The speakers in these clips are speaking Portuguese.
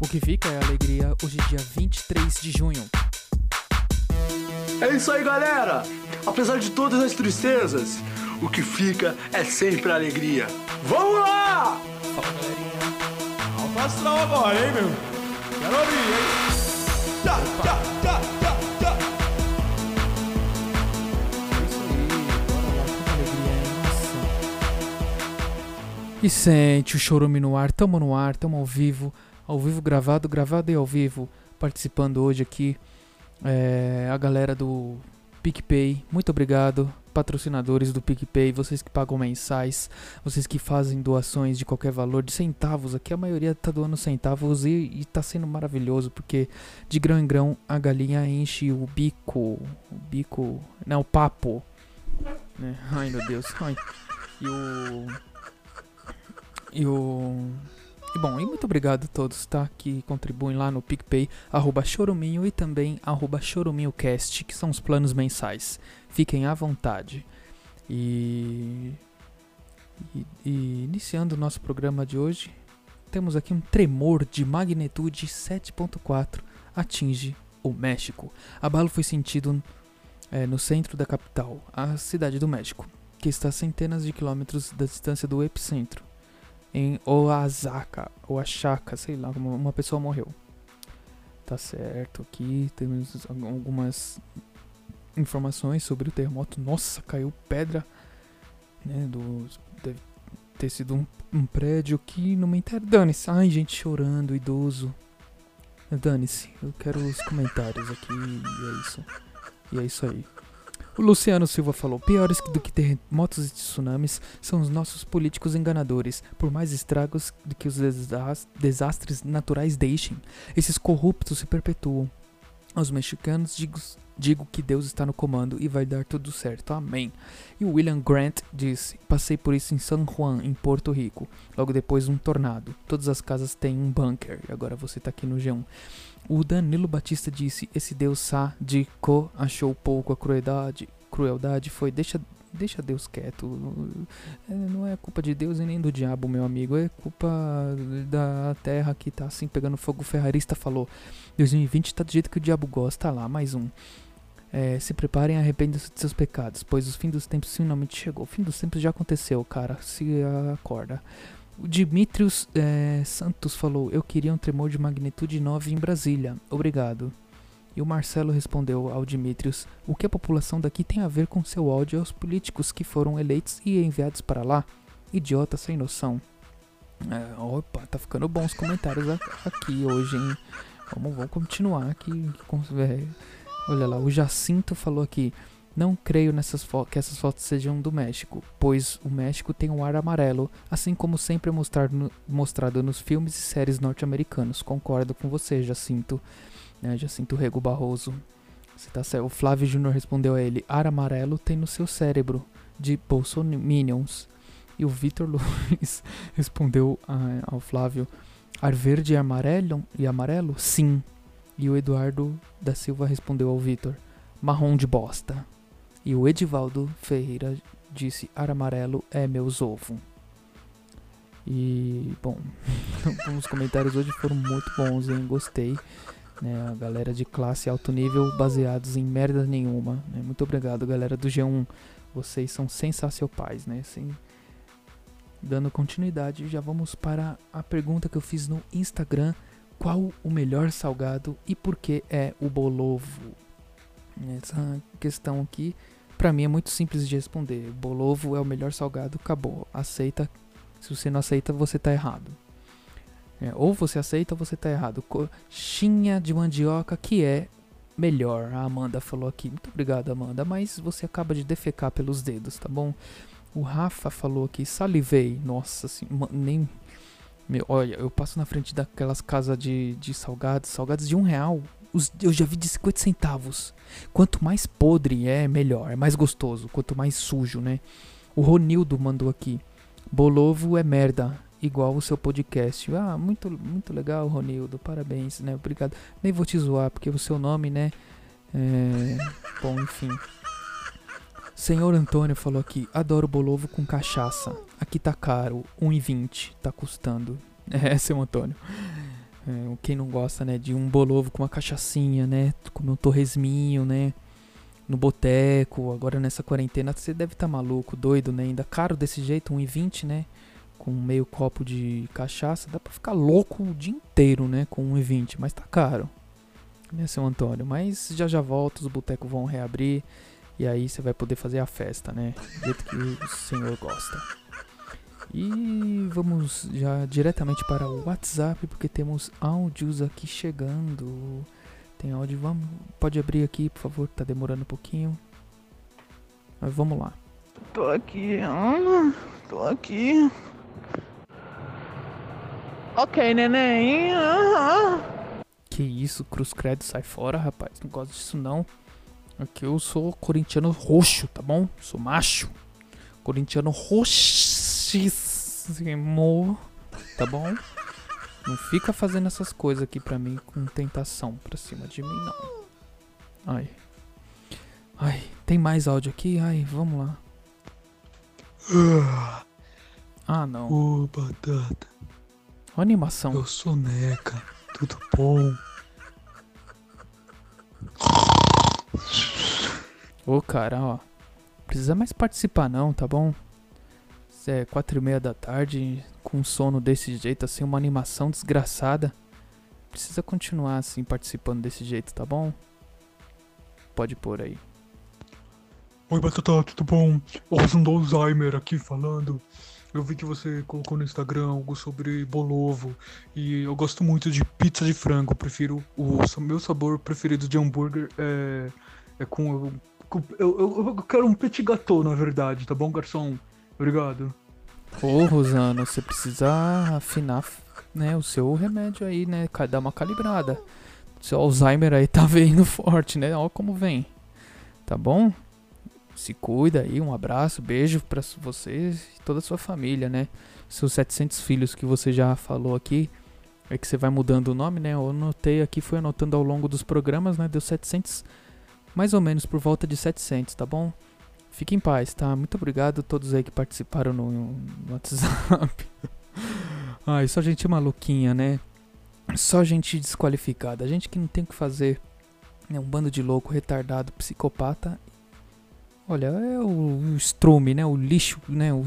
O que fica é alegria hoje, dia 23 de junho. É isso aí, galera! Apesar de todas as tristezas, o que fica é sempre alegria. Vamos lá! Fala, galerinha. Alto astral agora, hein, meu? Quero ouvir, hein? Tá, tá, tá, tá, tá. É isso aí, bora lá, que alegria. E sente o chorume no ar, tamo no ar, tamo ao vivo, ao vivo gravado, gravado e ao vivo, participando hoje aqui é, a galera do PicPay, muito obrigado, patrocinadores do PicPay, vocês que pagam mensais, vocês que fazem doações de qualquer valor, de centavos, aqui a maioria tá doando centavos e, e tá sendo maravilhoso, porque de grão em grão a galinha enche o bico, o bico, não, o papo, né? Ai meu Deus, ai, e o... E o... E bom, e muito obrigado a todos, tá? Que contribuem lá no PicPay, arroba choruminho e também arroba choruminhocast, que são os planos mensais. Fiquem à vontade. E, e, e iniciando o nosso programa de hoje, temos aqui um tremor de magnitude 7.4 atinge o México. Abalo foi sentido eh, no centro da capital, a cidade do México, que está a centenas de quilômetros da distância do epicentro em Oaxaca, Oaxaca, sei lá, uma, uma pessoa morreu. Tá certo, aqui temos algumas informações sobre o terremoto. Nossa, caiu pedra, né, do, deve ter sido um, um prédio que não me interessa. Dane-se, ai gente chorando, idoso. Dane-se, eu quero os comentários aqui e é isso. E é isso aí. O Luciano Silva falou: piores do que terremotos e tsunamis são os nossos políticos enganadores. Por mais estragos do que os desas- desastres naturais deixem, esses corruptos se perpetuam. Aos mexicanos digo, digo que Deus está no comando e vai dar tudo certo. Amém. E William Grant disse: Passei por isso em San Juan, em Porto Rico. Logo depois, um tornado. Todas as casas têm um bunker. E agora você tá aqui no G1. O Danilo Batista disse: Esse Deus sádico achou pouco a crueldade. Crueldade foi: Deixa, deixa Deus quieto. É, não é culpa de Deus e nem do diabo, meu amigo. É culpa da terra que tá assim pegando fogo. O ferrarista falou: 2020 tá do jeito que o diabo gosta. Tá lá, mais um. É, se preparem e arrependam-se de seus pecados, pois o fim dos tempos finalmente chegou. O fim dos tempos já aconteceu, cara. Se acorda. O Dimitrios é, Santos falou: Eu queria um tremor de magnitude 9 em Brasília. Obrigado. E o Marcelo respondeu ao Dimitrios: O que a população daqui tem a ver com seu ódio aos políticos que foram eleitos e enviados para lá? Idiota sem noção. É, opa, tá ficando bons os comentários aqui hoje, hein? Vamos, vamos continuar aqui. é, olha lá, o Jacinto falou aqui. Não creio nessas que essas fotos sejam do México, pois o México tem um ar amarelo, assim como sempre é no- mostrado nos filmes e séries norte-americanos. Concordo com você, Jacinto. Né, Jacinto Rego Barroso. Tá. O Flávio Júnior respondeu a ele: Ar amarelo tem no seu cérebro, de Bolsominions. E o Vitor Luiz respondeu ah, ao Flávio: Ar verde e amarelo? E amarelo? Sim. E o Eduardo da Silva respondeu ao Vitor: Marrom de bosta. E o Edivaldo Ferreira disse: Ar amarelo é meus ovo. E, bom, os comentários hoje foram muito bons, hein? Gostei. Né? A galera de classe alto nível baseados em merda nenhuma. Né? Muito obrigado, galera do G1. Vocês são sensacionais, né? Sem... Dando continuidade, já vamos para a pergunta que eu fiz no Instagram. Qual o melhor salgado e por que é o bolovo? Essa questão aqui, pra mim, é muito simples de responder. Bolovo é o melhor salgado, acabou. Aceita. Se você não aceita, você tá errado. É, ou você aceita ou você tá errado. Coxinha de mandioca que é melhor. A Amanda falou aqui. Muito obrigado, Amanda. Mas você acaba de defecar pelos dedos, tá bom? O Rafa falou aqui. Salivei. Nossa, assim, nem. Meu, olha, eu passo na frente daquelas casas de, de salgados, salgados de um real. Os, eu já vi de 50 centavos. Quanto mais podre é, melhor. É mais gostoso. Quanto mais sujo, né? O Ronildo mandou aqui. Bolovo é merda. Igual o seu podcast. Ah, muito, muito legal, Ronildo. Parabéns, né? Obrigado. Nem vou te zoar, porque o seu nome, né? É. Bom, enfim. Senhor Antônio falou aqui: adoro bolovo com cachaça. Aqui tá caro, 1,20 tá custando. É, seu Antônio. É, quem não gosta, né, de um bolovo com uma cachaçinha, né? Comer um torresminho, né? No boteco, agora nessa quarentena você deve estar tá maluco, doido, né? Ainda caro desse jeito, 1,20, né? Com meio copo de cachaça, dá pra ficar louco o dia inteiro, né? Com 1,20, mas tá caro, né, seu Antônio? Mas já já volta, os botecos vão reabrir e aí você vai poder fazer a festa, né? Do jeito que o senhor gosta. E vamos já diretamente para o WhatsApp, porque temos áudios aqui chegando. Tem áudio, vamos. Pode abrir aqui, por favor, tá demorando um pouquinho. Mas vamos lá. Tô aqui, Ana. Tô aqui. Ok, neném. Uhum. Que isso, Cruz Credo, sai fora, rapaz. Não gosto disso não. Aqui eu sou corintiano roxo, tá bom? Sou macho. Corintiano roxíssimo, tá bom? Não fica fazendo essas coisas aqui pra mim com tentação pra cima de mim, não. Ai. Ai, tem mais áudio aqui? Ai, vamos lá. Ah, não. Ô, Batata. Ó a animação. Eu sou Neca. Tudo bom? Ô, cara, ó. Precisa mais participar não, tá bom? É quatro e meia da tarde, com sono desse jeito, assim, uma animação desgraçada. Precisa continuar, assim, participando desse jeito, tá bom? Pode pôr aí. Oi, Batata, tudo bom? Osmo Alzheimer aqui falando. Eu vi que você colocou no Instagram algo sobre bolovo e eu gosto muito de pizza de frango. Prefiro o meu sabor preferido de hambúrguer é, é com, com eu, eu, eu, quero um petit gâteau, na verdade, tá bom, garçom? Obrigado. Ô, Rosana, você precisa afinar né, o seu remédio aí, né? Dar uma calibrada. Seu Alzheimer aí tá vindo forte, né? Olha como vem. Tá bom? Se cuida aí, um abraço, beijo para você e toda a sua família, né? Seus 700 filhos que você já falou aqui, é que você vai mudando o nome, né? Eu anotei aqui, fui anotando ao longo dos programas, né? Deu 700, mais ou menos por volta de 700, tá bom? Fique em paz, tá? Muito obrigado a todos aí que participaram no, no WhatsApp. Ai, só gente maluquinha, né? Só gente desqualificada, gente que não tem o que fazer. É um bando de louco, retardado, psicopata Olha, é o, o estrume, né? O lixo, né? O,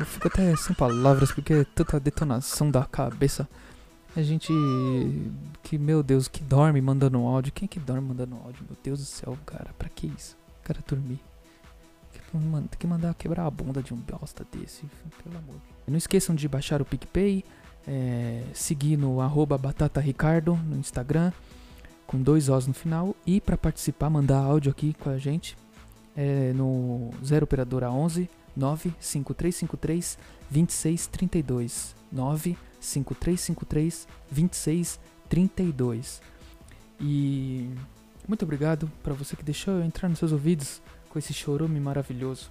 eu fico até sem palavras porque é tanta detonação da cabeça. A gente que, meu Deus, que dorme mandando áudio. Quem é que dorme mandando áudio? Meu Deus do céu, cara. Pra que isso? Cara dormir. Tem que mandar quebrar a bunda de um bosta desse. Pelo amor. Não esqueçam de baixar o PicPay. É, seguir no arroba batataricardo no Instagram. Com dois Os no final. E para participar, mandar áudio aqui com a gente é, no 0 operadora 11 95353 2632 95353 2632 e muito obrigado para você que deixou eu entrar nos seus ouvidos com esse chorume maravilhoso.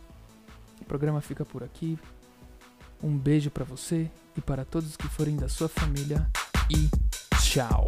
O programa fica por aqui. Um beijo para você e para todos que forem da sua família e tchau.